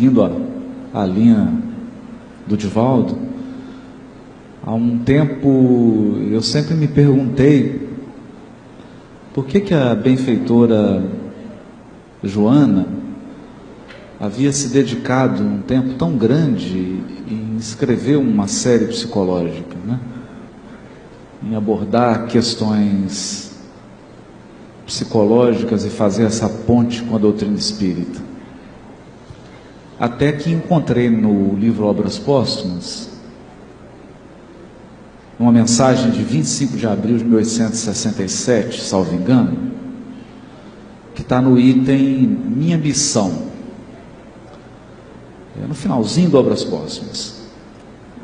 seguindo a, a linha do Divaldo, há um tempo eu sempre me perguntei por que, que a benfeitora Joana havia se dedicado um tempo tão grande em escrever uma série psicológica, né? em abordar questões psicológicas e fazer essa ponte com a doutrina espírita. Até que encontrei no livro Obras Póstumas uma mensagem de 25 de abril de 1867, salvo engano, que está no item Minha Missão, é no finalzinho do Obras Póstumas,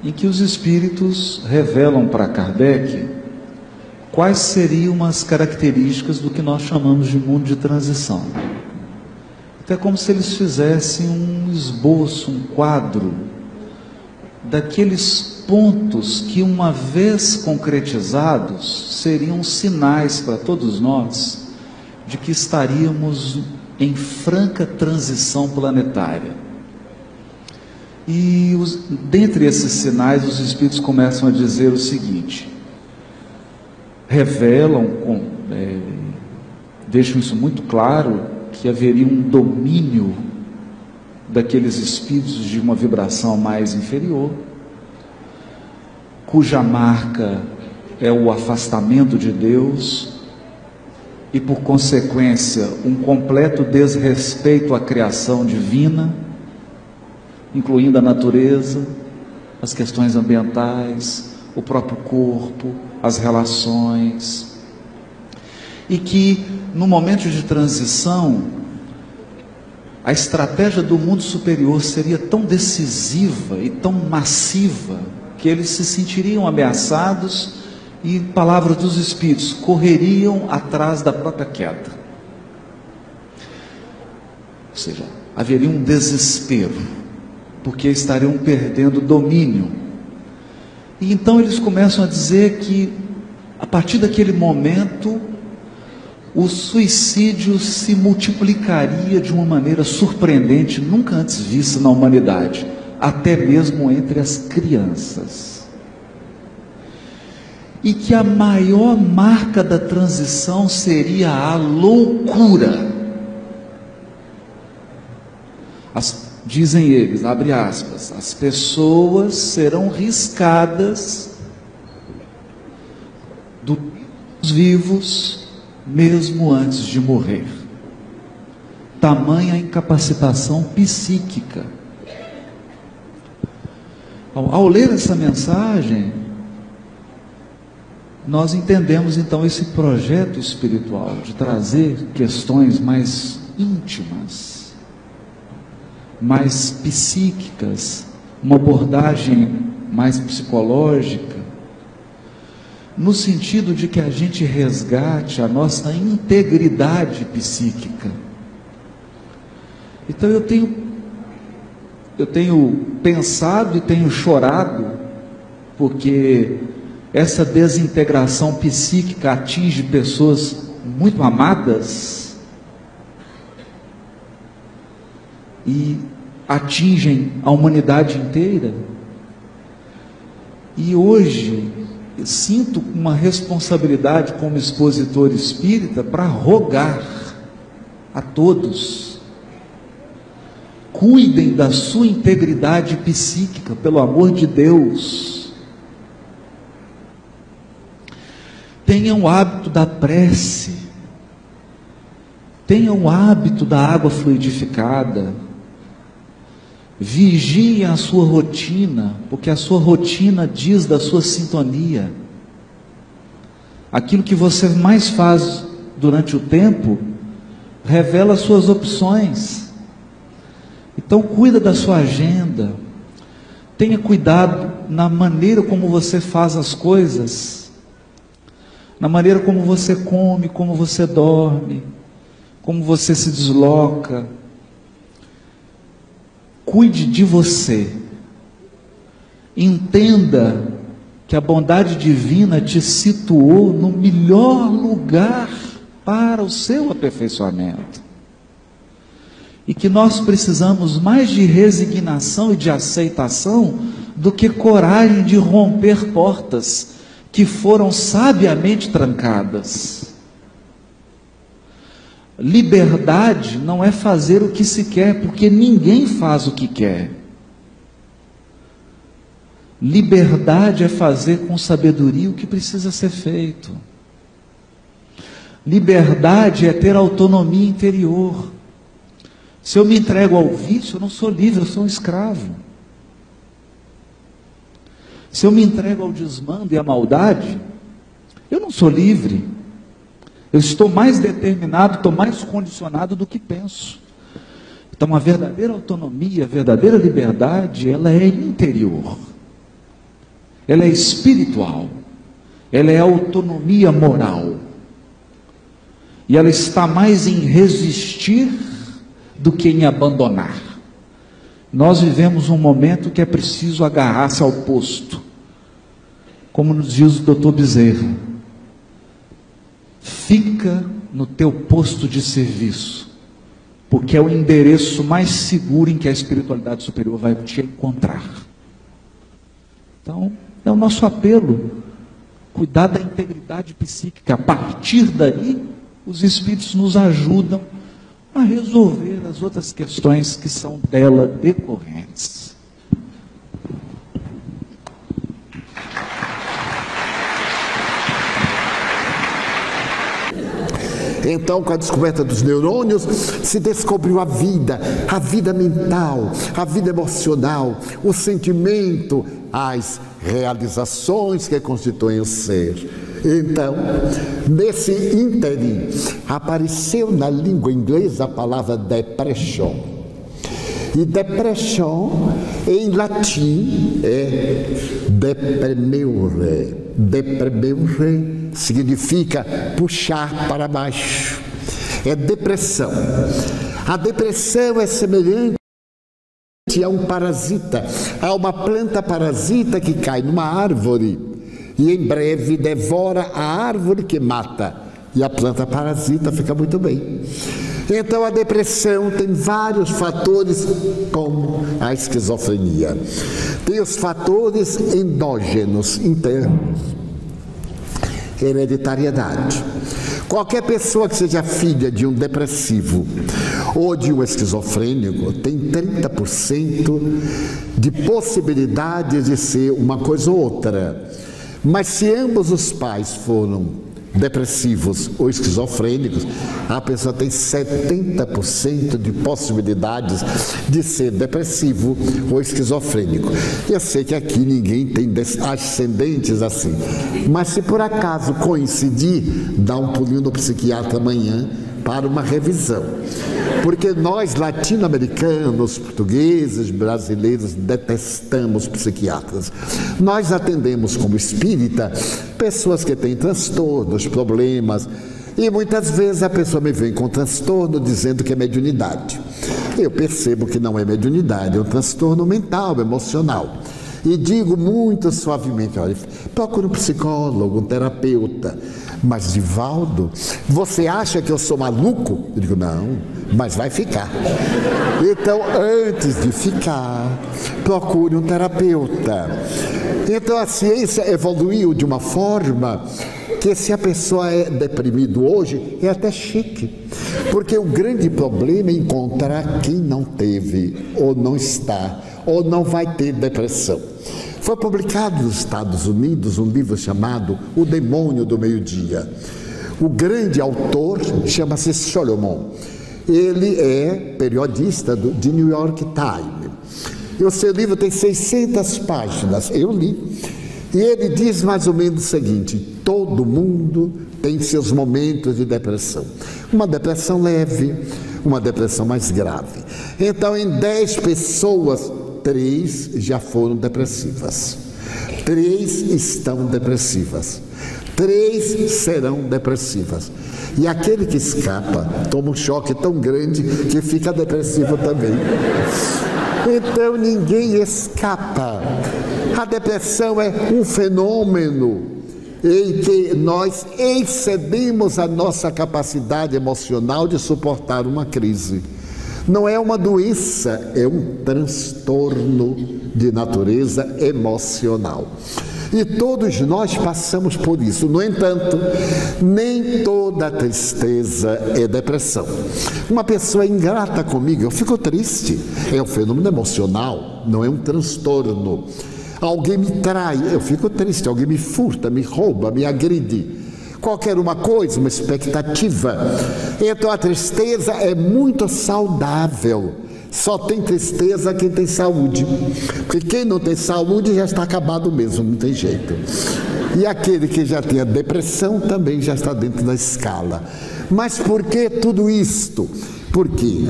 em que os espíritos revelam para Kardec quais seriam as características do que nós chamamos de mundo de transição. Então é como se eles fizessem um esboço, um quadro daqueles pontos que, uma vez concretizados, seriam sinais para todos nós de que estaríamos em franca transição planetária. E os, dentre esses sinais, os Espíritos começam a dizer o seguinte: revelam, com, é, deixam isso muito claro, que haveria um domínio daqueles espíritos de uma vibração mais inferior cuja marca é o afastamento de Deus e, por consequência, um completo desrespeito à criação divina, incluindo a natureza, as questões ambientais, o próprio corpo, as relações. E que, no momento de transição, a estratégia do mundo superior seria tão decisiva e tão massiva que eles se sentiriam ameaçados e, palavras dos Espíritos, correriam atrás da própria queda. Ou seja, haveria um desespero, porque estariam perdendo domínio. E então eles começam a dizer que, a partir daquele momento, o suicídio se multiplicaria de uma maneira surpreendente, nunca antes vista na humanidade até mesmo entre as crianças. E que a maior marca da transição seria a loucura. As, dizem eles, abre aspas, as pessoas serão riscadas dos vivos mesmo antes de morrer. Tamanha incapacitação psíquica ao, ao ler essa mensagem, nós entendemos então esse projeto espiritual de trazer questões mais íntimas, mais psíquicas, uma abordagem mais psicológica, no sentido de que a gente resgate a nossa integridade psíquica. Então eu tenho eu tenho pensado e tenho chorado, porque essa desintegração psíquica atinge pessoas muito amadas e atingem a humanidade inteira. E hoje sinto uma responsabilidade como expositor espírita para rogar a todos Cuidem da sua integridade psíquica, pelo amor de Deus. Tenham o hábito da prece. Tenham o hábito da água fluidificada. Vigiem a sua rotina, porque a sua rotina diz da sua sintonia. Aquilo que você mais faz durante o tempo revela suas opções. Então cuida da sua agenda. Tenha cuidado na maneira como você faz as coisas. Na maneira como você come, como você dorme, como você se desloca. Cuide de você. Entenda que a bondade divina te situou no melhor lugar para o seu aperfeiçoamento. e que nós precisamos mais de resignação e de aceitação do que coragem de romper portas que foram sabiamente trancadas. Liberdade não é fazer o que se quer, porque ninguém faz o que quer. Liberdade é fazer com sabedoria o que precisa ser feito. Liberdade é ter autonomia interior. Se eu me entrego ao vício, eu não sou livre, eu sou um escravo. Se eu me entrego ao desmando e à maldade, eu não sou livre. Eu estou mais determinado, estou mais condicionado do que penso. Então, a verdadeira autonomia, a verdadeira liberdade, ela é interior. Ela é espiritual. Ela é autonomia moral. E ela está mais em resistir do que em abandonar. Nós vivemos um momento que é preciso agarrar-se ao posto. Como nos diz o doutor Bezerra, fica no teu posto de serviço, porque é o endereço mais seguro em que a espiritualidade superior vai te encontrar. Então, é o nosso apelo, cuidar da integridade psíquica. A partir daí, os espíritos nos ajudam a resolver as outras questões que são dela decorrentes. Então, com a descoberta dos neurônios, se descobriu a vida, a vida mental, a vida emocional, o sentimento, as realizações que constituem o ser. Então, nesse ínterim, apareceu na língua inglesa a palavra depression. E depression, em latim, é depremere. Depremere significa puxar para baixo. É depressão. A depressão é semelhante a um parasita, a uma planta parasita que cai numa árvore e em breve devora a árvore que mata e a planta parasita fica muito bem. Então a depressão tem vários fatores, como a esquizofrenia. Tem os fatores endógenos, internos hereditariedade. Qualquer pessoa que seja filha de um depressivo ou de um esquizofrênico tem 30% de possibilidade de ser uma coisa ou outra. Mas se ambos os pais foram depressivos ou esquizofrênicos, a pessoa tem 70% de possibilidades de ser depressivo ou esquizofrênico. Eu sei que aqui ninguém tem ascendentes assim, mas se por acaso coincidir, dá um pulinho no psiquiatra amanhã para uma revisão. Porque nós, latino-americanos, portugueses, brasileiros, detestamos psiquiatras. Nós atendemos como espírita pessoas que têm transtornos, problemas, e muitas vezes a pessoa me vem com transtorno dizendo que é mediunidade. Eu percebo que não é mediunidade, é um transtorno mental, emocional. E digo muito suavemente: olha, procure um psicólogo, um terapeuta. Mas, Divaldo, você acha que eu sou maluco? Eu digo: não, mas vai ficar. Então, antes de ficar, procure um terapeuta. Então, a ciência evoluiu de uma forma que se a pessoa é deprimido hoje, é até chique. Porque o grande problema é encontrar quem não teve, ou não está, ou não vai ter depressão. Foi publicado nos Estados Unidos um livro chamado O Demônio do Meio-Dia. O grande autor chama-se Solomon. Ele é periodista do, de New York Times. E o seu livro tem 600 páginas. Eu li. E ele diz mais ou menos o seguinte: todo mundo tem seus momentos de depressão. Uma depressão leve, uma depressão mais grave. Então, em 10 pessoas, três já foram depressivas, três estão depressivas, três serão depressivas. E aquele que escapa toma um choque tão grande que fica depressivo também. Então ninguém escapa. A depressão é um fenômeno em que nós excedemos a nossa capacidade emocional de suportar uma crise. Não é uma doença, é um transtorno de natureza emocional. E todos nós passamos por isso. No entanto, nem toda tristeza é depressão. Uma pessoa ingrata comigo, eu fico triste. É um fenômeno emocional, não é um transtorno. Alguém me trai, eu fico triste. Alguém me furta, me rouba, me agride qualquer uma coisa, uma expectativa. Então a tristeza é muito saudável. Só tem tristeza quem tem saúde. Porque quem não tem saúde já está acabado mesmo, não tem jeito. E aquele que já tem a depressão também já está dentro da escala. Mas por que tudo isto? Porque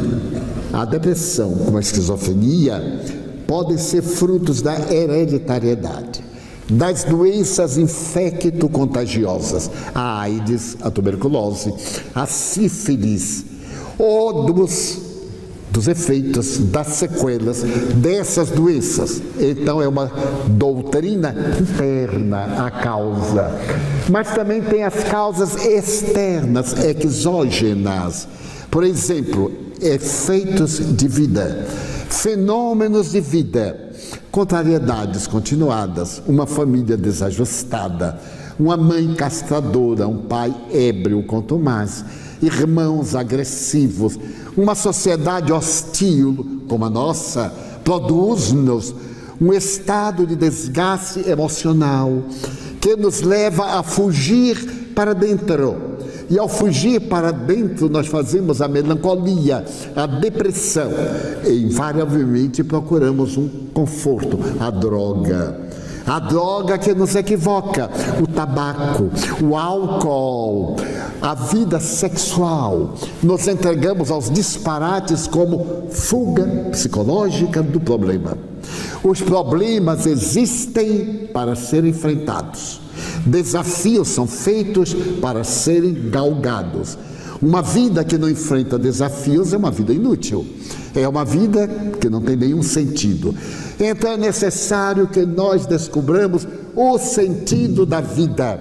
a depressão, como a esquizofrenia, podem ser frutos da hereditariedade das doenças infecto-contagiosas, a AIDS, a tuberculose, a sífilis, ou dos, dos efeitos, das sequelas dessas doenças. Então é uma doutrina interna a causa. Mas também tem as causas externas, exógenas. Por exemplo, efeitos de vida, fenômenos de vida. Contrariedades continuadas, uma família desajustada, uma mãe castradora, um pai ébrio, mais, irmãos agressivos, uma sociedade hostil como a nossa, produz-nos um estado de desgaste emocional que nos leva a fugir para dentro e ao fugir para dentro, nós fazemos a melancolia, a depressão. E invariavelmente procuramos um conforto, a droga. A droga que nos equivoca, o tabaco, o álcool, a vida sexual. Nos entregamos aos disparates como fuga psicológica do problema. Os problemas existem para serem enfrentados. Desafios são feitos para serem galgados. Uma vida que não enfrenta desafios é uma vida inútil. É uma vida que não tem nenhum sentido. Então é necessário que nós descobramos o sentido da vida.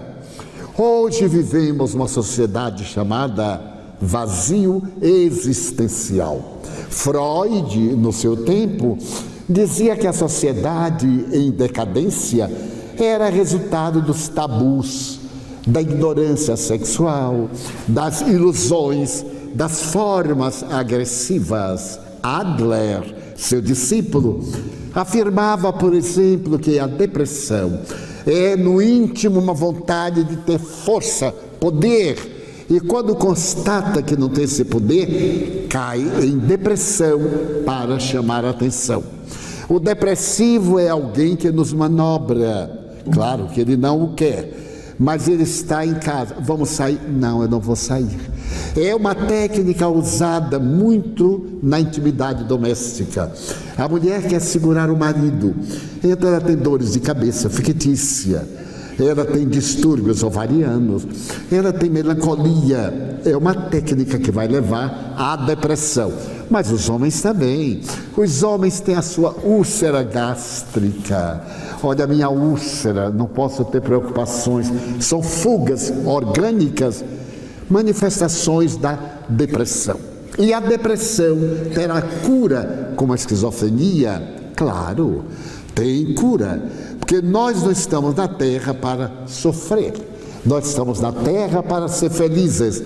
Hoje vivemos uma sociedade chamada vazio existencial. Freud, no seu tempo, dizia que a sociedade em decadência era resultado dos tabus, da ignorância sexual, das ilusões, das formas agressivas. Adler, seu discípulo, afirmava, por exemplo, que a depressão é no íntimo uma vontade de ter força, poder, e quando constata que não tem esse poder, cai em depressão para chamar a atenção. O depressivo é alguém que nos manobra, Claro que ele não o quer, mas ele está em casa. Vamos sair? Não, eu não vou sair. É uma técnica usada muito na intimidade doméstica. A mulher quer segurar o marido, então ela tem dores de cabeça fictícia, ela tem distúrbios ovarianos, ela tem melancolia. É uma técnica que vai levar à depressão. Mas os homens também. Os homens têm a sua úlcera gástrica Olha, a minha úlcera, não posso ter preocupações. São fugas orgânicas, manifestações da depressão. E a depressão terá cura como a esquizofrenia? Claro, tem cura. Porque nós não estamos na terra para sofrer, nós estamos na terra para ser felizes.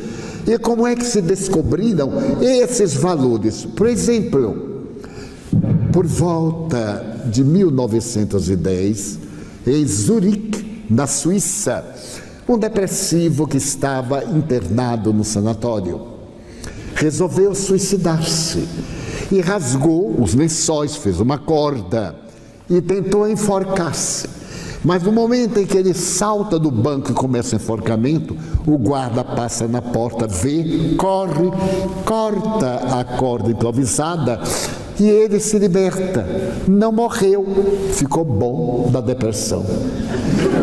E como é que se descobriram esses valores? Por exemplo, por volta de 1910, em Zurique, na Suíça, um depressivo que estava internado no sanatório resolveu suicidar-se e rasgou os lençóis, fez uma corda e tentou enforcar-se. Mas no momento em que ele salta do banco e começa o enforcamento, o guarda passa na porta, vê, corre, corta a corda improvisada e ele se liberta. Não morreu, ficou bom da depressão.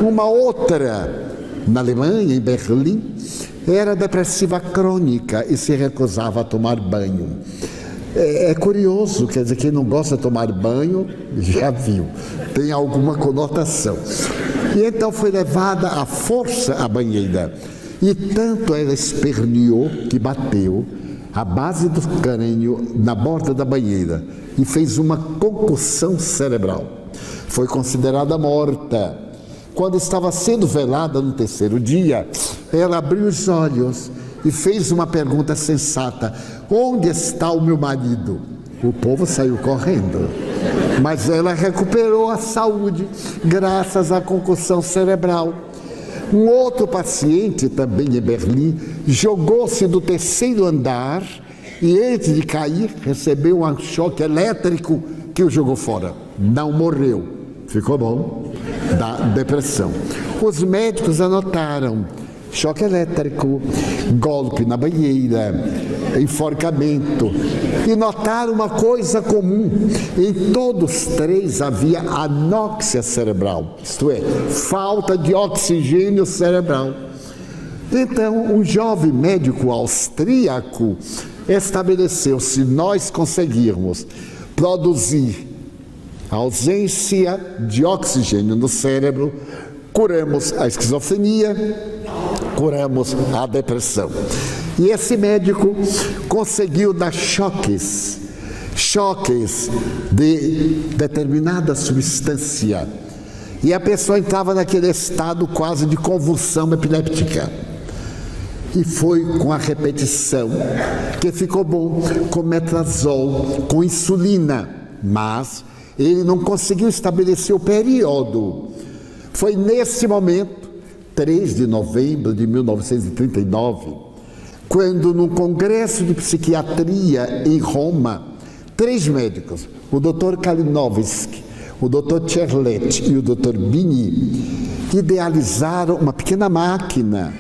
Uma outra, na Alemanha, em Berlim, era depressiva crônica e se recusava a tomar banho. É, é, curioso, quer dizer, quem não gosta de tomar banho já viu, tem alguma conotação. E então foi levada à força à banheira. E tanto ela esperneou que bateu a base do crânio na borda da banheira e fez uma concussão cerebral. Foi considerada morta. Quando estava sendo velada no terceiro dia, ela abriu os olhos e fez uma pergunta sensata: Onde está o meu marido? O povo saiu correndo. Mas ela recuperou a saúde graças à concussão cerebral. Um outro paciente, também em Berlim, jogou-se do terceiro andar e, antes de cair, recebeu um choque elétrico que o jogou fora. Não morreu. Ficou bom? Da depressão. Os médicos anotaram choque elétrico, golpe na banheira, enforcamento. E notaram uma coisa comum: em todos três havia anóxia cerebral, isto é, falta de oxigênio cerebral. Então, um jovem médico austríaco estabeleceu: se nós conseguirmos produzir ausência de oxigênio no cérebro, curamos a esquizofrenia, curamos a depressão. E esse médico conseguiu dar choques, choques de determinada substância. E a pessoa entrava naquele estado quase de convulsão epiléptica. E foi com a repetição que ficou bom com metrazol, com insulina, mas ele não conseguiu estabelecer o período. Foi nesse momento 3 de novembro de 1939, quando no Congresso de Psiquiatria em Roma, três médicos, o Dr. Kalinowski, o Dr. Cherlet e o Dr. Bini, idealizaram uma pequena máquina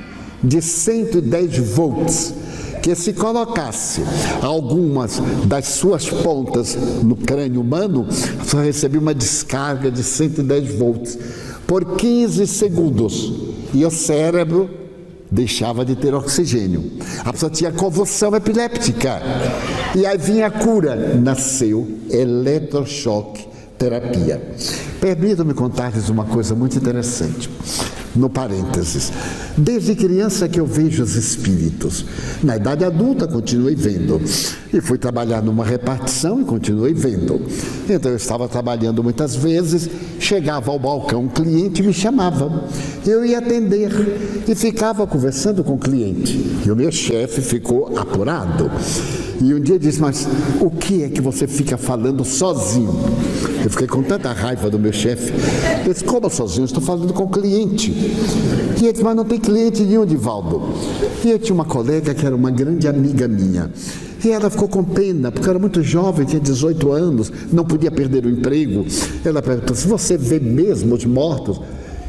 de 110 volts que se colocasse algumas das suas pontas no crânio humano, só recebia uma descarga de 110 volts por 15 segundos e o cérebro deixava de ter oxigênio. A pessoa tinha convulsão epiléptica. E aí vinha a cura. Nasceu eletrochoque terapia. Permitam-me contar-lhes uma coisa muito interessante no parênteses. Desde criança que eu vejo os espíritos. Na idade adulta continuei vendo. E fui trabalhar numa repartição e continuei vendo. Então eu estava trabalhando muitas vezes, chegava ao balcão um cliente me chamava. Eu ia atender e ficava conversando com o cliente. E o meu chefe ficou apurado. E um dia disse: Mas o que é que você fica falando sozinho? Eu fiquei com tanta raiva do meu chefe. Ele disse: Como sozinho? Estou falando com cliente. E ele disse: Mas não tem cliente nenhum, Divaldo. E eu tinha uma colega que era uma grande amiga minha. E ela ficou com pena, porque era muito jovem, tinha 18 anos, não podia perder o emprego. Ela perguntou: se você vê mesmo os mortos?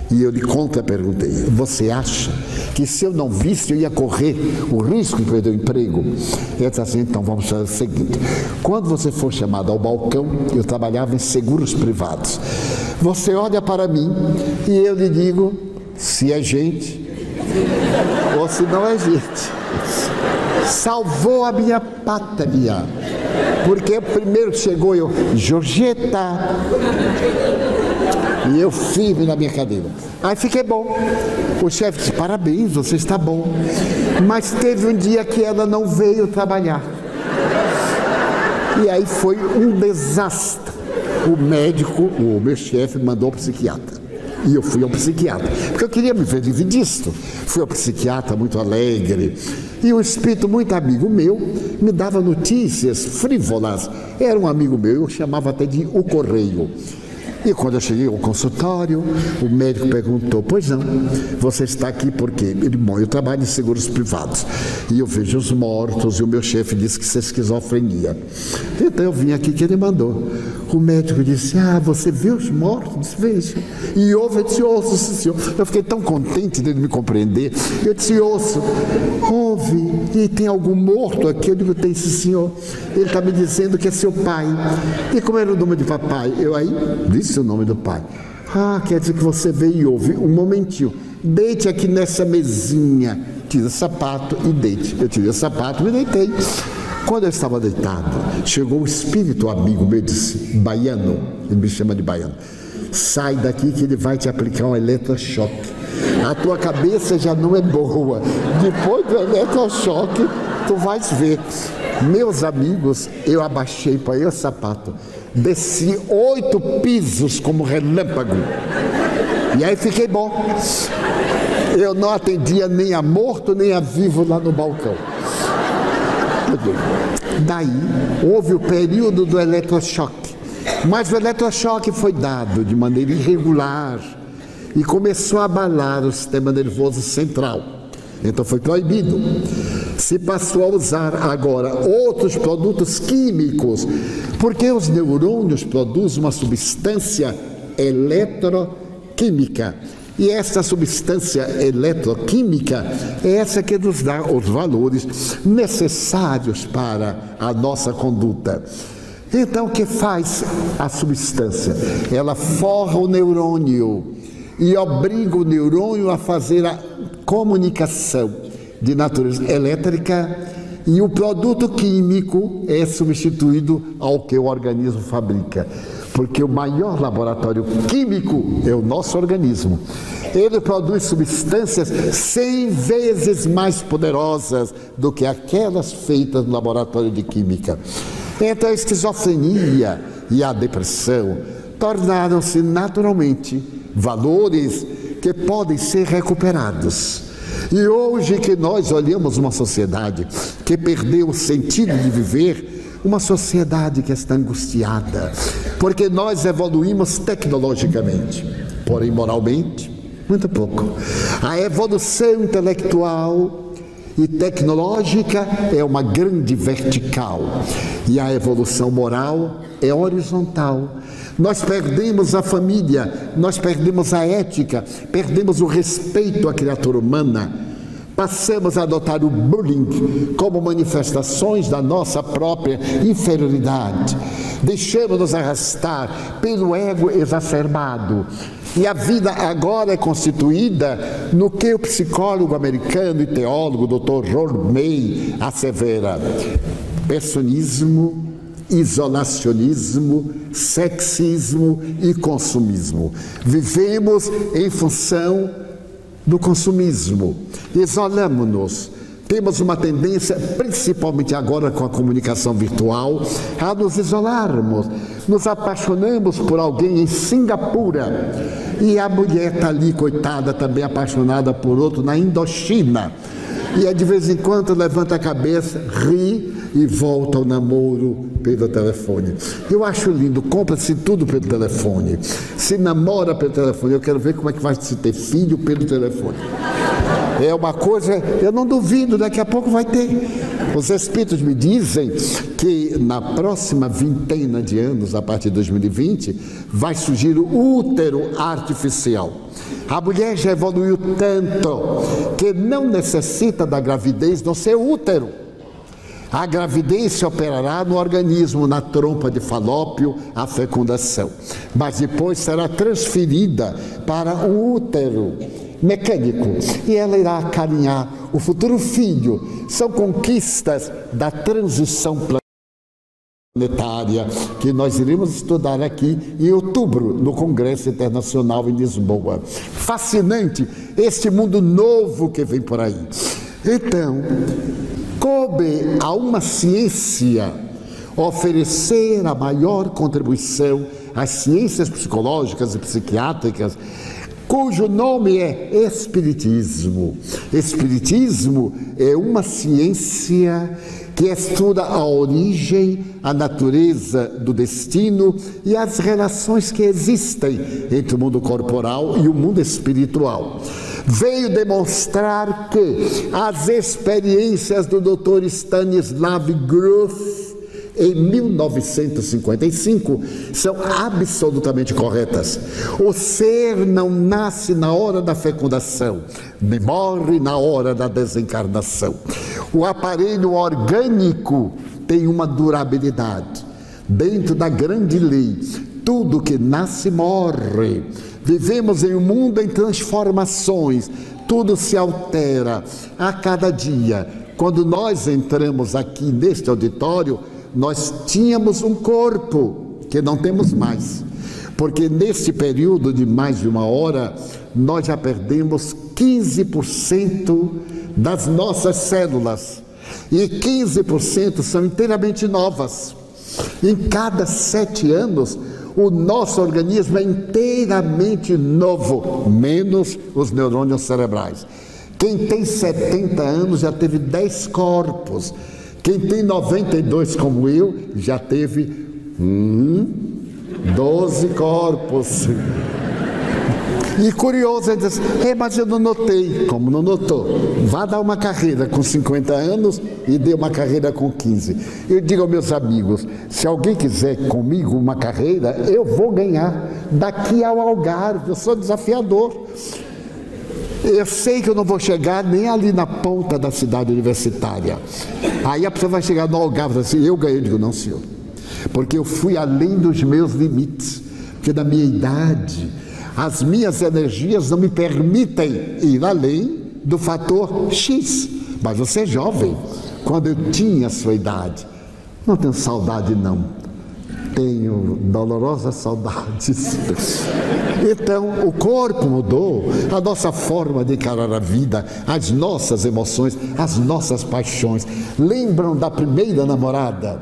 E eu lhe contra perguntei: Você acha que se eu não visse eu ia correr o risco de perder o emprego? Ele disse assim: Então vamos fazer o seguinte: quando você for chamado ao balcão, eu trabalhava em seguros privados. Você olha para mim e eu lhe digo se é gente ou se não é gente. Salvou a minha pátria. Porque primeiro chegou eu, Georgeta. E eu firme na minha cadeira. Aí fiquei bom. O chefe disse: parabéns, você está bom. Mas teve um dia que ela não veio trabalhar. E aí foi um desastre. O médico, o meu chefe, mandou o psiquiatra. E eu fui ao psiquiatra, porque eu queria me ver livre disto. Fui ao psiquiatra muito alegre. E um espírito muito amigo meu me dava notícias frívolas. Era um amigo meu, eu chamava até de o Correio. E quando eu cheguei ao consultório, o médico perguntou: Pois não, você está aqui por quê? Ele, bom, eu trabalho em seguros privados e eu vejo os mortos e o meu chefe disse que isso é esquizofrenia. Então eu vim aqui que ele mandou. O médico disse: Ah, você vê os mortos? Disse, Vejo. E ouve, eu disse: Ouço, senhor. Eu fiquei tão contente dele me compreender. Eu disse: Ouço, ouve. E tem algum morto aqui? Eu digo: Tem, sim, senhor. Ele está me dizendo que é seu pai. E como era o nome de papai? Eu aí disse o nome do pai. Ah, quer dizer que você veio e ouve. Um momentinho. Deite aqui nessa mesinha. Tira o sapato e deite. Eu tirei o sapato e me deitei. Quando eu estava deitado, chegou um espírito amigo meu, disse, baiano, ele me chama de baiano, sai daqui que ele vai te aplicar um eletrochoque. A tua cabeça já não é boa. Depois do eletrochoque, tu vais ver. Meus amigos, eu abaixei para o sapato, desci oito pisos como relâmpago. E aí fiquei bom. Eu não atendia nem a morto nem a vivo lá no balcão. Daí houve o período do eletrochoque. Mas o eletrochoque foi dado de maneira irregular e começou a abalar o sistema nervoso central. Então foi proibido. Se passou a usar agora outros produtos químicos, porque os neurônios produzem uma substância eletroquímica. E essa substância eletroquímica é essa que nos dá os valores necessários para a nossa conduta. Então, o que faz a substância? Ela forra o neurônio e obriga o neurônio a fazer a comunicação de natureza elétrica e o produto químico é substituído ao que o organismo fabrica. Porque o maior laboratório químico é o nosso organismo. Ele produz substâncias 100 vezes mais poderosas do que aquelas feitas no laboratório de química. Então a esquizofrenia e a depressão tornaram-se naturalmente valores que podem ser recuperados. E hoje que nós olhamos uma sociedade que perdeu o sentido de viver, uma sociedade que está angustiada, porque nós evoluímos tecnologicamente, porém moralmente, muito pouco. A evolução intelectual e tecnológica é uma grande vertical e a evolução moral é horizontal. Nós perdemos a família, nós perdemos a ética, perdemos o respeito à criatura humana. Passamos a adotar o bullying como manifestações da nossa própria inferioridade. Deixamos-nos arrastar pelo ego exacerbado e a vida agora é constituída no que o psicólogo americano e teólogo Dr. Ron May assevera: personismo, isolacionismo, sexismo e consumismo. Vivemos em função do consumismo, isolamos-nos temos uma tendência, principalmente agora com a comunicação virtual, a nos isolarmos. Nos apaixonamos por alguém em Singapura e a mulher está ali, coitada, também apaixonada por outro na Indochina. E de vez em quando levanta a cabeça, ri e volta ao namoro pelo telefone. Eu acho lindo, compra-se tudo pelo telefone. Se namora pelo telefone, eu quero ver como é que vai se ter filho pelo telefone. É uma coisa, eu não duvido, daqui a pouco vai ter. Os espíritos me dizem que na próxima vintena de anos, a partir de 2020, vai surgir o útero artificial. A mulher já evoluiu tanto que não necessita da gravidez no seu útero. A gravidez se operará no organismo, na trompa de falópio, a fecundação. Mas depois será transferida para o útero mecânico e ela irá acarinhar o futuro filho. São conquistas da transição planetária que nós iremos estudar aqui em outubro no Congresso Internacional em Lisboa. Fascinante este mundo novo que vem por aí. Então, coube a uma ciência oferecer a maior contribuição às ciências psicológicas e psiquiátricas cujo nome é Espiritismo. Espiritismo é uma ciência que estuda a origem, a natureza do destino e as relações que existem entre o mundo corporal e o mundo espiritual. Veio demonstrar que as experiências do Dr. Stanislav Grof em 1955 são absolutamente corretas. O ser não nasce na hora da fecundação, nem morre na hora da desencarnação. O aparelho orgânico tem uma durabilidade. Dentro da grande lei, tudo que nasce morre. Vivemos em um mundo em transformações, tudo se altera a cada dia. Quando nós entramos aqui neste auditório, nós tínhamos um corpo que não temos mais. Porque nesse período de mais de uma hora, nós já perdemos 15% das nossas células. E 15% são inteiramente novas. Em cada sete anos, o nosso organismo é inteiramente novo, menos os neurônios cerebrais. Quem tem 70 anos já teve 10 corpos. Quem tem 92 como eu já teve hum, 12 corpos. E curioso, ele diz, é, mas eu não notei. Como não notou? Vá dar uma carreira com 50 anos e dê uma carreira com 15. Eu digo aos meus amigos, se alguém quiser comigo uma carreira, eu vou ganhar. Daqui ao Algarve, eu sou desafiador. Eu sei que eu não vou chegar nem ali na ponta da cidade universitária. Aí a pessoa vai chegar no Algarve e assim, eu ganhei. Eu digo, não, senhor. Porque eu fui além dos meus limites. Porque da minha idade, as minhas energias não me permitem ir além do fator X. Mas você é jovem, quando eu tinha a sua idade. Não tenho saudade, não. Tenho dolorosas saudades. Então, o corpo mudou, a nossa forma de encarar a vida, as nossas emoções, as nossas paixões. Lembram da primeira namorada?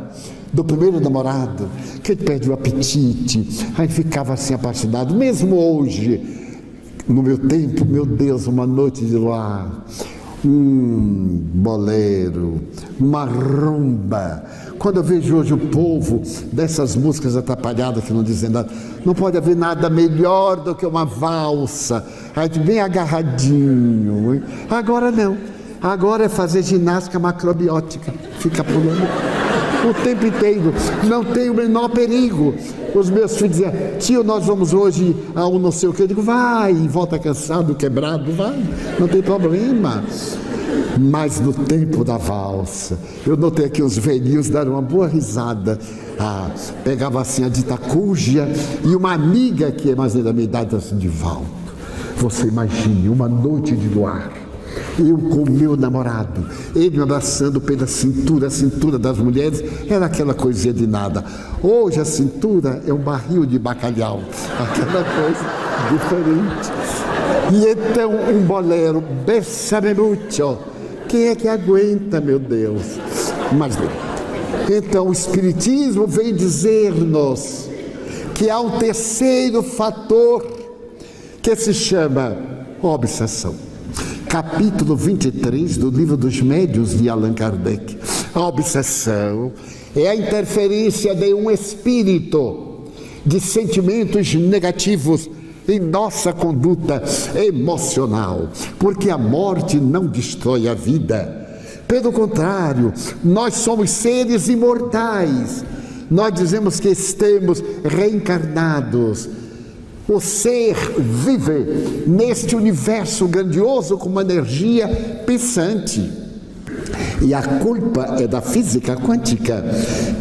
Do primeiro namorado, que ele perde o apetite, aí ficava assim apaixonado, mesmo hoje, no meu tempo, meu Deus, uma noite de luar, um bolero, uma rumba. Quando eu vejo hoje o povo dessas músicas atrapalhadas que não dizem nada, não pode haver nada melhor do que uma valsa, bem agarradinho. Agora não. Agora é fazer ginástica macrobiótica, fica pulando o tempo inteiro, não tem o menor perigo. Os meus filhos diziam, tio, nós vamos hoje a um não sei o que. Eu digo, vai, volta cansado, quebrado, vai, não tem problema. Mas no tempo da valsa, eu notei que os velhinhos deram uma boa risada. Ah, pegava assim a dita cuja e uma amiga que é mais da minha idade, assim, de Valdo. Você imagine uma noite de luar eu com meu namorado, ele me abraçando pela cintura, a cintura das mulheres era aquela coisinha de nada. Hoje a cintura é um barril de bacalhau, aquela coisa diferente. E então um bolero, bessame mucho. Quem é que aguenta, meu Deus? Mas bem, então o Espiritismo vem dizer-nos que há um terceiro fator que se chama obsessão capítulo 23 do livro dos médios de Allan Kardec. A obsessão é a interferência de um espírito de sentimentos negativos em nossa conduta emocional, porque a morte não destrói a vida. Pelo contrário, nós somos seres imortais. Nós dizemos que estamos reencarnados o ser vive neste universo grandioso com uma energia pensante. E a culpa é da física quântica,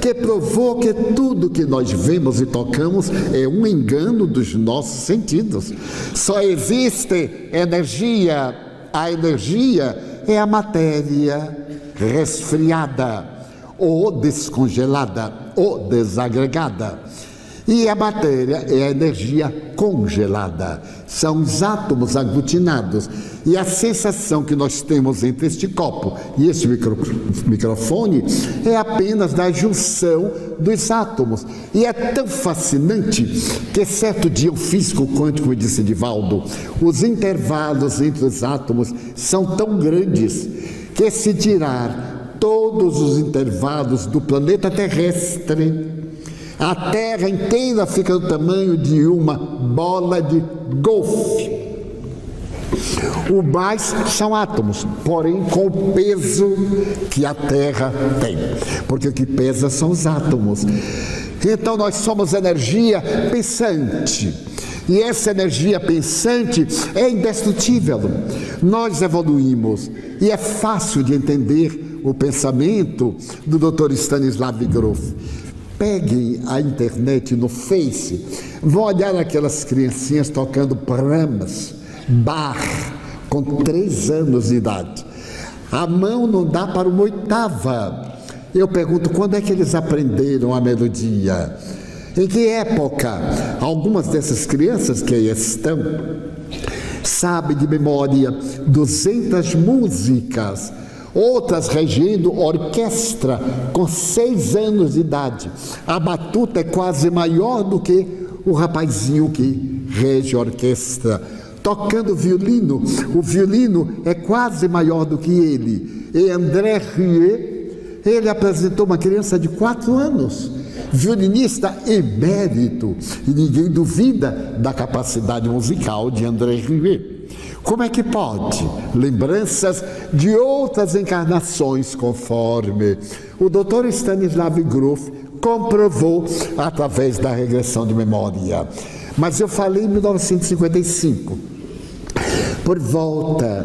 que provou que tudo que nós vemos e tocamos é um engano dos nossos sentidos. Só existe energia, a energia é a matéria resfriada, ou descongelada, ou desagregada. E a matéria é a energia congelada, são os átomos aglutinados. E a sensação que nós temos entre este copo e este micro, microfone é apenas da junção dos átomos. E é tão fascinante que certo dia o físico quântico me disse Divaldo, os intervalos entre os átomos são tão grandes que se tirar todos os intervalos do planeta terrestre a Terra inteira fica do tamanho de uma bola de golfe. O mais são átomos, porém com o peso que a Terra tem, porque o que pesa são os átomos. Então nós somos energia pensante. E essa energia pensante é indestrutível. Nós evoluímos e é fácil de entender o pensamento do Dr. Stanislav Grof. Peguem a internet no Face, vão olhar aquelas criancinhas tocando Brahms, Bach, com três anos de idade. A mão não dá para uma oitava. Eu pergunto, quando é que eles aprenderam a melodia? Em que época? Algumas dessas crianças que aí estão sabem de memória 200 músicas outras regendo orquestra com seis anos de idade. A batuta é quase maior do que o rapazinho que rege a orquestra. Tocando violino, o violino é quase maior do que ele. E André Rieu, ele apresentou uma criança de quatro anos violinista emérito, e ninguém duvida da capacidade musical de André Rieu. Como é que pode? Lembranças de outras encarnações, conforme o Dr. Stanislav Grof comprovou através da regressão de memória. Mas eu falei em 1955. Por volta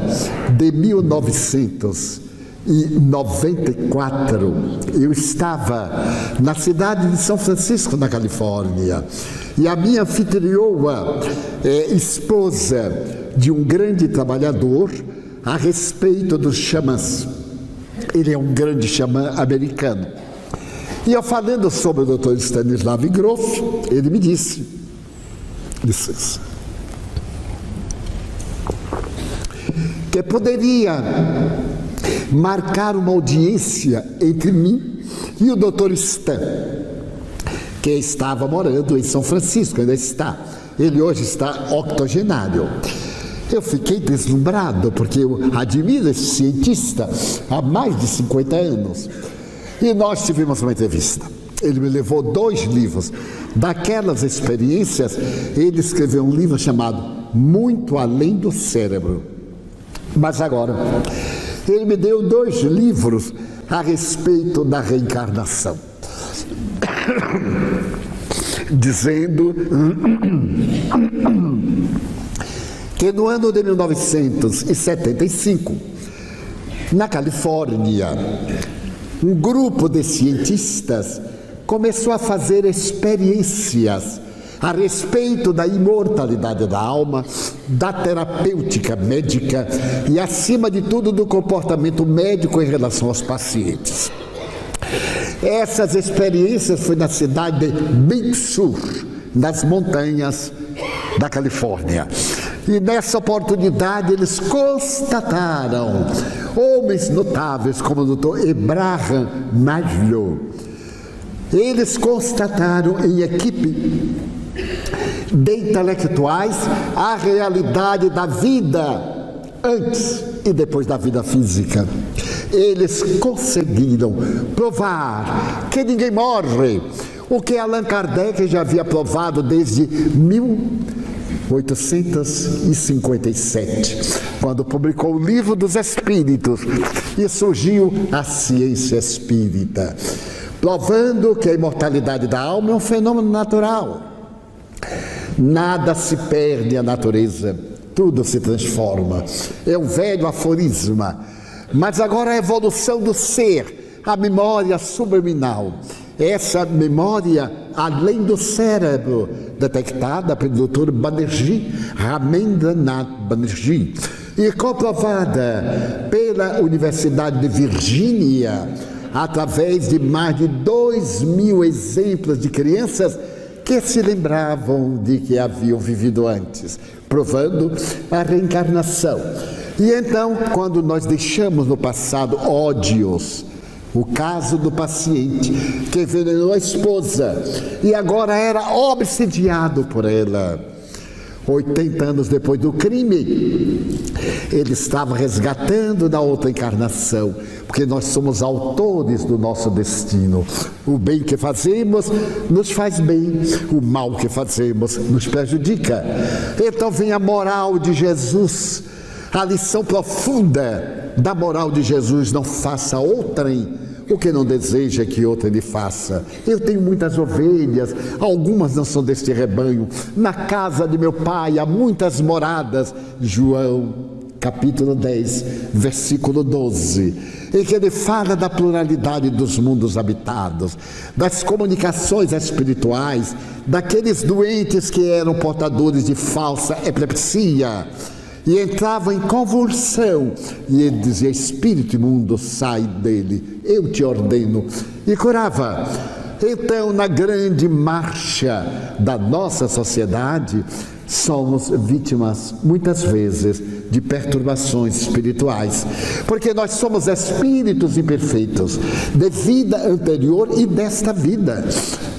de 1994, eu estava na cidade de São Francisco, na Califórnia, e a minha anfitrioa, é, esposa de um grande trabalhador a respeito dos xamãs. Ele é um grande xamã americano. E eu falando sobre o Dr. Stanislav Grof, ele me disse, licença, que poderia marcar uma audiência entre mim e o Dr. Stan, que estava morando em São Francisco, ainda está. Ele hoje está octogenário. Eu fiquei deslumbrado, porque eu admiro esse cientista há mais de 50 anos. E nós tivemos uma entrevista. Ele me levou dois livros. Daquelas experiências, ele escreveu um livro chamado Muito Além do Cérebro. Mas agora, ele me deu dois livros a respeito da reencarnação. Dizendo que no ano de 1975, na Califórnia, um grupo de cientistas começou a fazer experiências a respeito da imortalidade da alma, da terapêutica médica e, acima de tudo, do comportamento médico em relação aos pacientes. Essas experiências foi na cidade de Big Sur, nas montanhas da Califórnia. E nessa oportunidade eles constataram homens notáveis como o Dr. Abraham Maslow. Eles constataram em equipe de intelectuais a realidade da vida antes e depois da vida física. Eles conseguiram provar que ninguém morre, o que Allan Kardec já havia provado desde mil 857, quando publicou o Livro dos Espíritos e surgiu a ciência espírita, provando que a imortalidade da alma é um fenômeno natural. Nada se perde a natureza, tudo se transforma. É um velho aforisma. Mas agora a evolução do ser, a memória subliminal essa memória além do cérebro, detectada pelo Dr. Banerjee, Ramendranath Banerjee, e comprovada pela Universidade de Virgínia, através de mais de dois mil exemplos de crianças que se lembravam de que haviam vivido antes, provando a reencarnação. E então, quando nós deixamos no passado ódios, o caso do paciente que envenenou a esposa e agora era obsidiado por ela. 80 anos depois do crime, ele estava resgatando da outra encarnação, porque nós somos autores do nosso destino. O bem que fazemos nos faz bem, o mal que fazemos nos prejudica. Então vem a moral de Jesus, a lição profunda da moral de Jesus: não faça outrem o que não deseja que outra lhe faça. Eu tenho muitas ovelhas, algumas não são deste rebanho. Na casa de meu pai há muitas moradas. João, capítulo 10, versículo 12. Em que ele fala da pluralidade dos mundos habitados, das comunicações espirituais, daqueles doentes que eram portadores de falsa epilepsia e entrava em convulsão. E ele dizia: Espírito imundo, sai dele, eu te ordeno. E curava. Então, na grande marcha da nossa sociedade, somos vítimas, muitas vezes, de perturbações espirituais, porque nós somos espíritos imperfeitos de vida anterior e desta vida.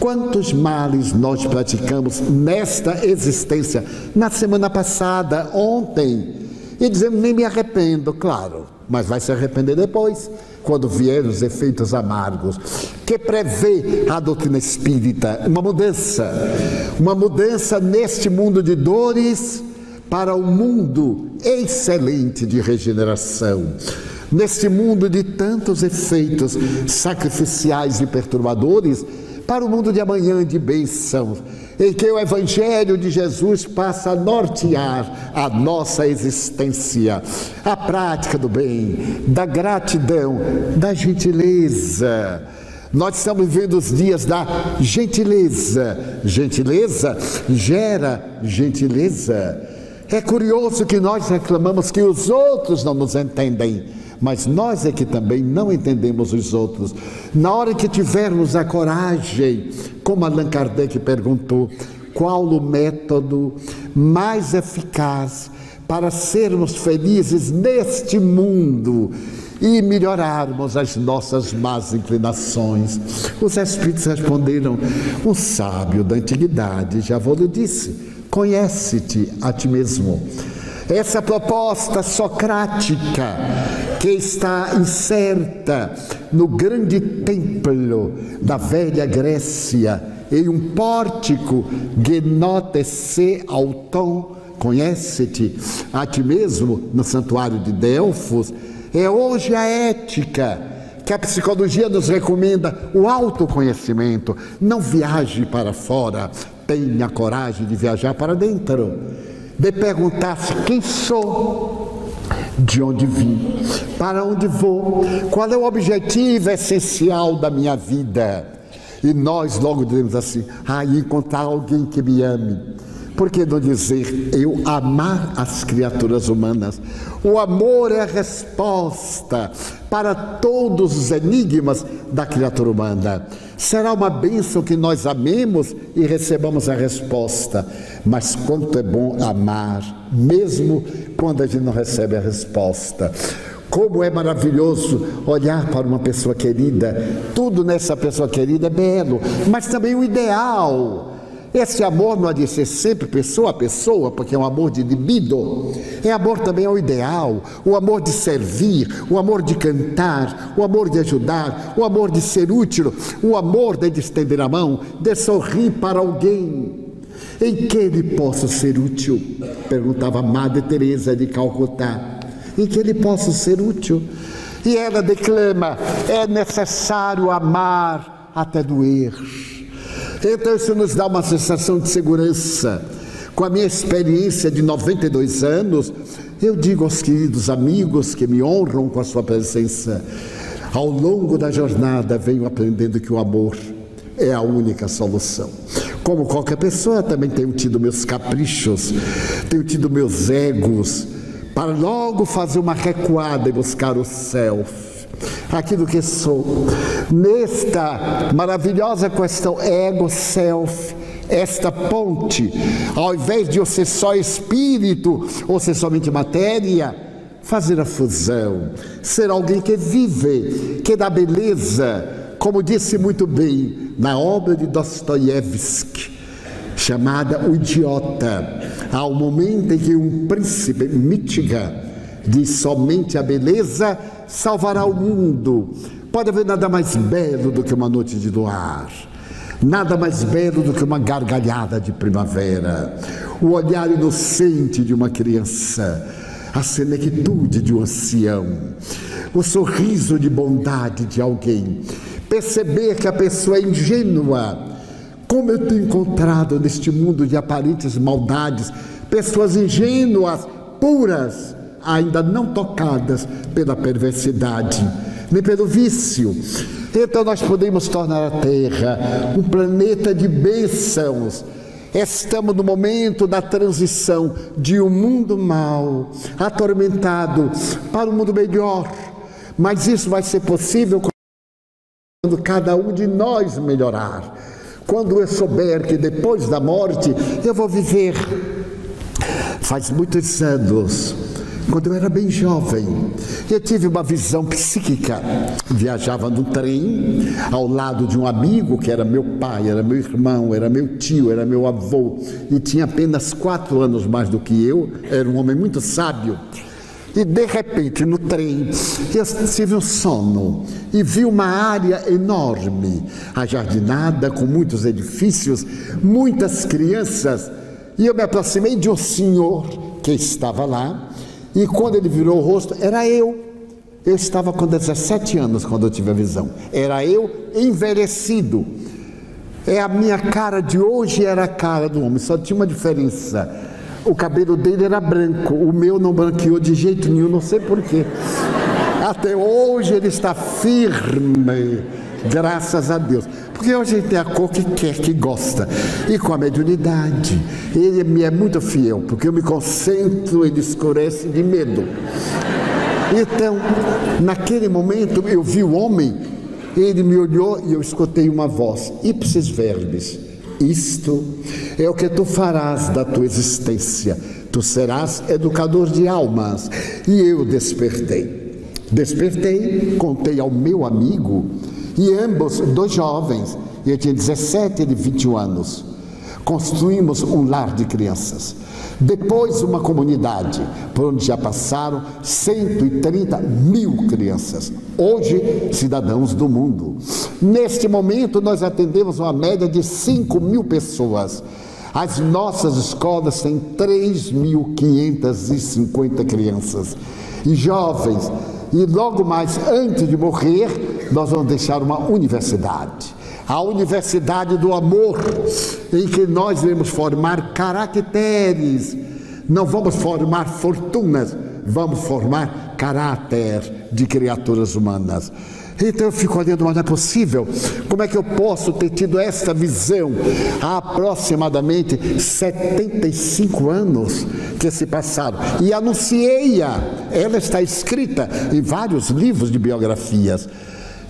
Quantos males nós praticamos nesta existência, na semana passada, ontem, e dizemos nem me arrependo, claro, mas vai se arrepender depois, quando vierem os efeitos amargos, que prevê a doutrina espírita, uma mudança, uma mudança neste mundo de dores para um mundo excelente de regeneração. Neste mundo de tantos efeitos sacrificiais e perturbadores, para o mundo de amanhã de bênção, em que o Evangelho de Jesus passa a nortear a nossa existência, a prática do bem, da gratidão, da gentileza. Nós estamos vivendo os dias da gentileza. Gentileza gera gentileza. É curioso que nós reclamamos que os outros não nos entendem, mas nós é que também não entendemos os outros. Na hora que tivermos a coragem, como Allan Kardec perguntou, qual o método mais eficaz para sermos felizes neste mundo? e melhorarmos as nossas más inclinações. Os Espíritos responderam: um sábio da antiguidade já vos disse Conhece-te a ti mesmo. Essa proposta socrática que está incerta no grande templo da velha Grécia, em um pórtico, genote-se auton, conhece-te a ti mesmo, no santuário de Delfos, é hoje a ética que a psicologia nos recomenda, o autoconhecimento. Não viaje para fora, tenha coragem de viajar para dentro, de perguntar-se quem sou, de onde vim, para onde vou, qual é o objetivo essencial da minha vida. E nós logo dizemos assim: ah, encontrar alguém que me ame por que não dizer eu amar as criaturas humanas? O amor é a resposta para todos os enigmas da criatura humana. Será uma bênção que nós amemos e recebamos a resposta. Mas quanto é bom amar, mesmo quando a gente não recebe a resposta. Como é maravilhoso olhar para uma pessoa querida, tudo nessa pessoa querida é belo, mas também o ideal esse amor não há de ser sempre pessoa a pessoa, porque é um amor de libido. É amor também ao ideal, o amor de servir, o amor de cantar, o amor de ajudar, o amor de ser útil, o amor de estender a mão, de sorrir para alguém. Em que ele possa ser útil? Perguntava Madre Teresa de Calcutá. Em que ele possa ser útil? E ela declama: é necessário amar até doer. Então isso nos dá uma sensação de segurança. Com a minha experiência de 92 anos, eu digo aos queridos amigos que me honram com a sua presença, ao longo da jornada venho aprendendo que o amor é a única solução. Como qualquer pessoa, também tenho tido meus caprichos, tenho tido meus egos, para logo fazer uma recuada e buscar o self aquilo que sou. Nesta maravilhosa questão ego-self, esta ponte, ao invés de eu ser só espírito ou ser somente matéria, fazer a fusão, ser alguém que vive, que dá beleza, como disse muito bem na obra de Dostoiévski, chamada O Idiota, um momento em que um príncipe Mitiga diz somente a beleza salvará o mundo. Pode haver nada mais belo do que uma noite de luar, nada mais belo do que uma gargalhada de primavera, o olhar inocente de uma criança, a senectude de um ancião, o sorriso de bondade de alguém, perceber que a pessoa é ingênua. Como eu tenho encontrado neste mundo de aparentes maldades pessoas ingênuas, puras, ainda não tocadas pela perversidade, nem pelo vício. Então nós podemos tornar a Terra um planeta de bênçãos. Estamos no momento da transição de um mundo mau, atormentado, para um mundo melhor. Mas isso vai ser possível quando cada um de nós melhorar. Quando eu souber que depois da morte eu vou viver. Faz muitos anos quando eu era bem jovem, eu tive uma visão psíquica. Viajava no trem ao lado de um amigo que era meu pai, era meu irmão, era meu tio, era meu avô e tinha apenas quatro anos mais do que eu. Era um homem muito sábio. E de repente, no trem, eu tive um sono e vi uma área enorme, ajardinada, com muitos edifícios, muitas crianças. E eu me aproximei de um senhor que estava lá, e quando ele virou o rosto, era eu. Eu estava com 17 anos quando eu tive a visão. Era eu envelhecido. É a minha cara de hoje era a cara do homem, só tinha uma diferença. O cabelo dele era branco, o meu não branqueou de jeito nenhum, não sei porquê. Até hoje ele está firme, graças a Deus. Porque hoje ele tem a cor que quer, que gosta. E com a mediunidade, ele me é muito fiel, porque eu me concentro, ele escurece de medo. Então, naquele momento, eu vi o homem, ele me olhou e eu escutei uma voz, ipsis verbis. Isto é o que tu farás da tua existência. Tu serás educador de almas. E eu despertei. Despertei, contei ao meu amigo e ambos, dois jovens, eu tinha 17 e 21 anos, construímos um lar de crianças. Depois, uma comunidade, por onde já passaram 130 mil crianças, hoje cidadãos do mundo. Neste momento, nós atendemos uma média de 5 mil pessoas. As nossas escolas têm 3.550 crianças e jovens. E logo mais, antes de morrer, nós vamos deixar uma universidade. A universidade do amor, em que nós vamos formar caracteres, não vamos formar fortunas, vamos formar caráter de criaturas humanas. Então eu fico olhando, mas não é possível. Como é que eu posso ter tido essa visão há aproximadamente 75 anos que se passaram? E anunciei-a. Ela está escrita em vários livros de biografias.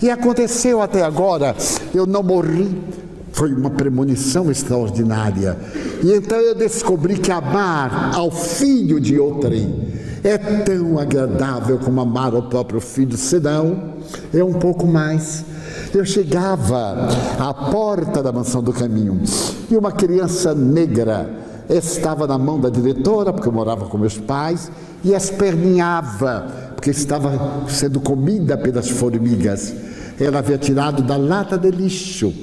E aconteceu até agora, eu não morri, foi uma premonição extraordinária. E então eu descobri que amar ao filho de outrem é tão agradável como amar ao próprio filho, senão é um pouco mais. Eu chegava à porta da mansão do caminho e uma criança negra estava na mão da diretora, porque eu morava com meus pais, e esperneava, porque estava sendo comida pelas formigas ela havia tirado da lata de lixo.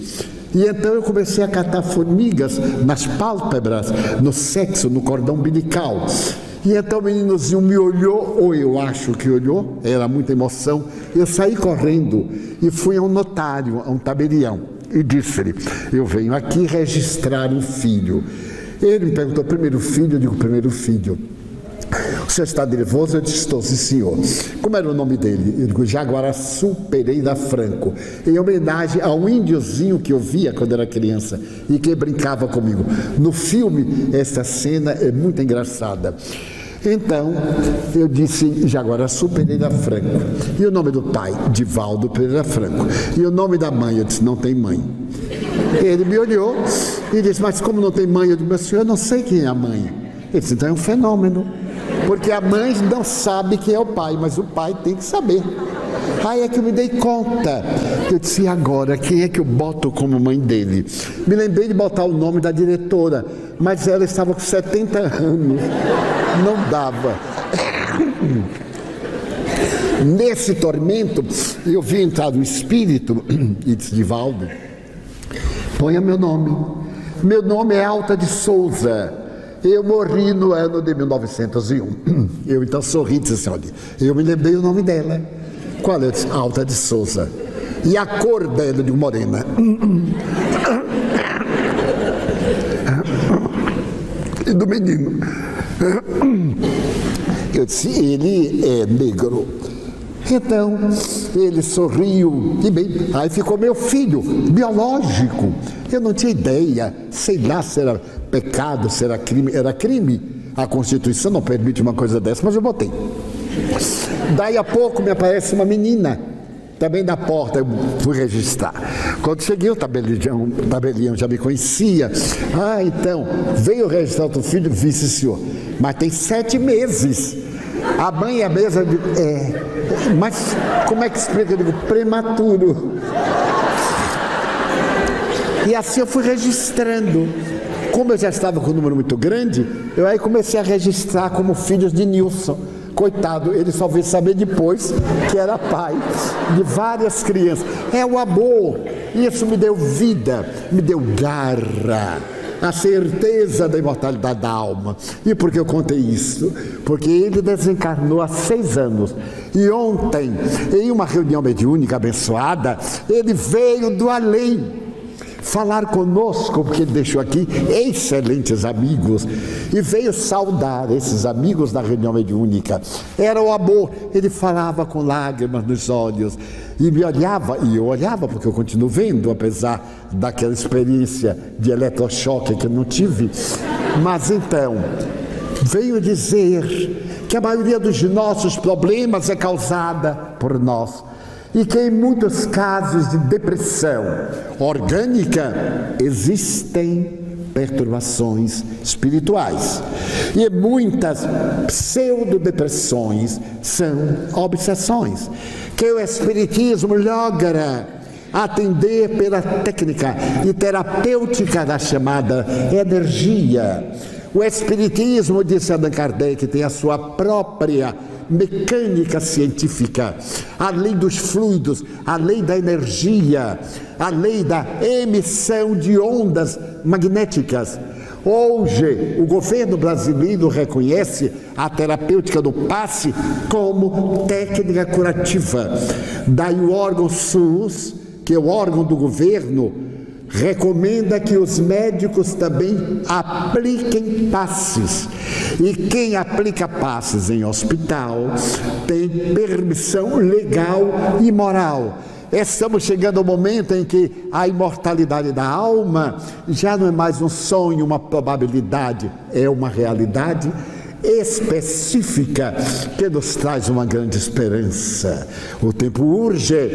E então eu comecei a catar formigas nas pálpebras, no sexo, no cordão umbilical. E então o meninozinho me olhou, ou eu acho que olhou, era muita emoção. Eu saí correndo e fui a um notário, a um tabelião, e disse-lhe: Eu venho aqui registrar um filho. Ele me perguntou: primeiro filho? Eu digo: primeiro filho. O senhor está nervoso? Eu disse, estou, sim, senhor. Como era o nome dele? Eu digo, Jaguaraçu Pereira Franco. Em homenagem a um índiozinho que eu via quando era criança e que brincava comigo. No filme, essa cena é muito engraçada. Então, eu disse Jaguaraçu Pereira Franco. E o nome do pai? Divaldo Pereira Franco. E o nome da mãe? Eu disse, não tem mãe. Ele me olhou e disse, mas como não tem mãe? Eu disse, meu senhor, eu não sei quem é a mãe. Ele disse, então é um fenômeno. Porque a mãe não sabe quem é o pai, mas o pai tem que saber. Aí é que eu me dei conta. Eu disse, e agora, quem é que eu boto como mãe dele? Me lembrei de botar o nome da diretora, mas ela estava com 70 anos. Não dava. Nesse tormento, eu vi entrar o espírito e disse, Divaldo, ponha meu nome. Meu nome é Alta de Souza. Eu morri no ano de 1901. Eu então sorri e disse assim: olha, eu me lembrei o nome dela. Qual é? Alta de Souza. E a cor dela, de morena. E do menino. Eu disse: ele é negro. Então, ele sorriu, e bem, aí ficou meu filho, biológico. Eu não tinha ideia, sei lá se era pecado, se era crime. Era crime. A Constituição não permite uma coisa dessa, mas eu botei. Daí a pouco me aparece uma menina, também da porta, eu fui registrar. Quando cheguei, o tabelião, o tabelião já me conhecia. Ah, então, veio registrar o teu filho, vice senhor. Mas tem sete meses. A mãe é mesmo, eu digo, é. Mas como é que explica? Eu digo, prematuro. E assim eu fui registrando. Como eu já estava com um número muito grande, eu aí comecei a registrar como filhos de Nilson. Coitado, ele só veio saber depois que era pai de várias crianças. É o amor. Isso me deu vida, me deu garra a certeza da imortalidade da alma. E por que eu contei isso? Porque ele desencarnou há seis anos. E ontem, em uma reunião mediúnica abençoada, ele veio do além falar conosco, porque ele deixou aqui excelentes amigos e veio saudar esses amigos da reunião mediúnica. Era o amor, ele falava com lágrimas nos olhos e me olhava, e eu olhava porque eu continuo vendo, apesar daquela experiência de eletrochoque que eu não tive. Mas então, veio dizer que a maioria dos nossos problemas é causada por nós e que em muitos casos de depressão orgânica existem perturbações espirituais. E muitas pseudodepressões são obsessões que o Espiritismo logra atender pela técnica e terapêutica da chamada energia. O Espiritismo, disse Allan Kardec, tem a sua própria mecânica científica, a lei dos fluidos, a lei da energia, a lei da emissão de ondas magnéticas. Hoje, o governo brasileiro reconhece a terapêutica do passe como técnica curativa. Daí o órgão SUS, que é o órgão do governo, recomenda que os médicos também apliquem passes. E quem aplica passes em hospital tem permissão legal e moral. Estamos chegando ao momento em que a imortalidade da alma já não é mais um sonho, uma probabilidade, é uma realidade específica que nos traz uma grande esperança. O tempo urge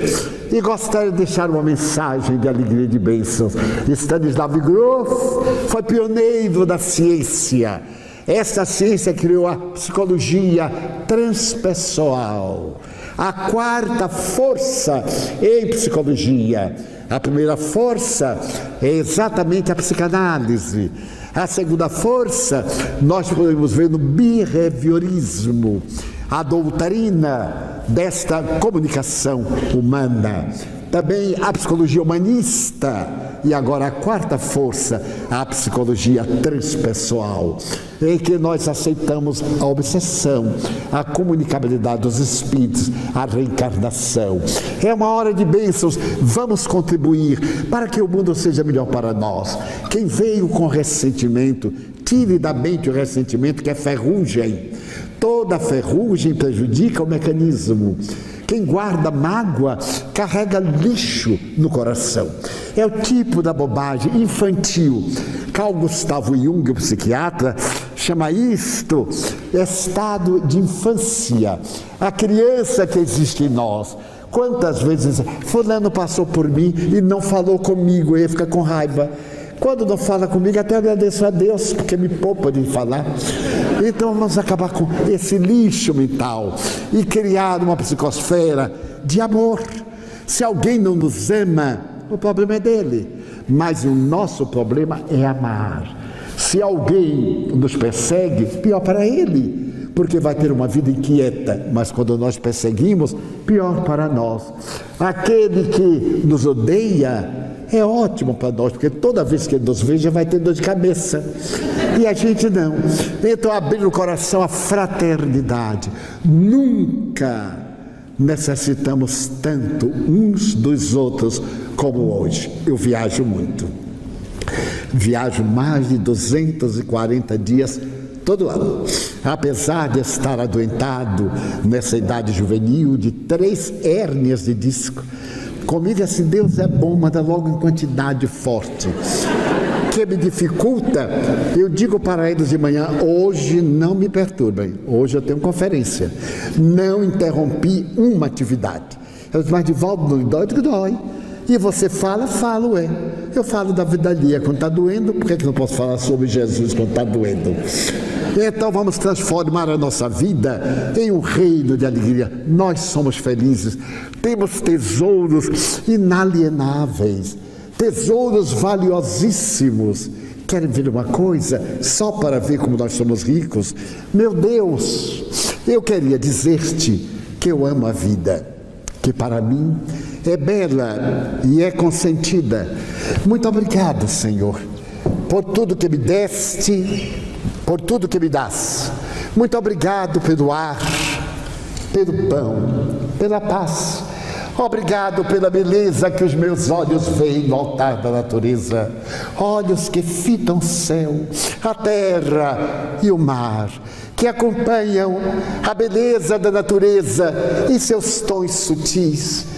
e gostaria de deixar uma mensagem de alegria e de bênçãos. Stanislav Grof foi pioneiro da ciência. Essa ciência criou a psicologia transpessoal, a quarta força em psicologia. A primeira força é exatamente a psicanálise. A segunda força nós podemos ver no behaviorismo, a doutrina desta comunicação humana. Também a psicologia humanista e agora a quarta força, a psicologia transpessoal, em que nós aceitamos a obsessão, a comunicabilidade dos espíritos, a reencarnação. É uma hora de bênçãos, vamos contribuir para que o mundo seja melhor para nós. Quem veio com ressentimento, tire da mente o ressentimento que é ferrugem. Toda ferrugem prejudica o mecanismo. Quem guarda mágoa carrega lixo no coração. É o tipo da bobagem infantil. Carl Gustavo Jung, o psiquiatra, chama isto estado de infância. A criança que existe em nós. Quantas vezes fulano passou por mim e não falou comigo, ele fica com raiva. Quando não fala comigo, até agradeço a Deus, porque me poupa de falar. Então vamos acabar com esse lixo mental e criar uma psicosfera de amor. Se alguém não nos ama, o problema é dele. Mas o nosso problema é amar. Se alguém nos persegue, pior para ele porque vai ter uma vida inquieta, mas quando nós perseguimos, pior para nós. Aquele que nos odeia é ótimo para nós, porque toda vez que ele nos veja vai ter dor de cabeça. E a gente não. Então, abrir o coração à fraternidade. Nunca necessitamos tanto uns dos outros como hoje. Eu viajo muito. Viajo mais de 240 dias todo ano. Apesar de estar adoentado nessa idade juvenil de três hérnias de disco, comigo é assim, Deus é bom, manda logo em quantidade forte. Que me dificulta, eu digo para eles de manhã: hoje não me perturbem, hoje eu tenho conferência. Não interrompi uma atividade. Eu disse, mas de volta não dói, que dói. E você fala, falo, é. Eu falo da vida alheia quando está doendo, por que, que não posso falar sobre Jesus quando está doendo? Então vamos transformar a nossa vida em um reino de alegria. Nós somos felizes, temos tesouros inalienáveis, tesouros valiosíssimos. Querem ver uma coisa? Só para ver como nós somos ricos? Meu Deus, eu queria dizer-te que eu amo a vida, que para mim é bela e é consentida. Muito obrigado, Senhor, por tudo que me deste, por tudo que me das. Muito obrigado pelo ar, pelo pão, pela paz. Obrigado pela beleza que os meus olhos veem no altar da natureza. Olhos que fitam o céu, a terra e o mar, que acompanham a beleza da natureza em seus tons sutis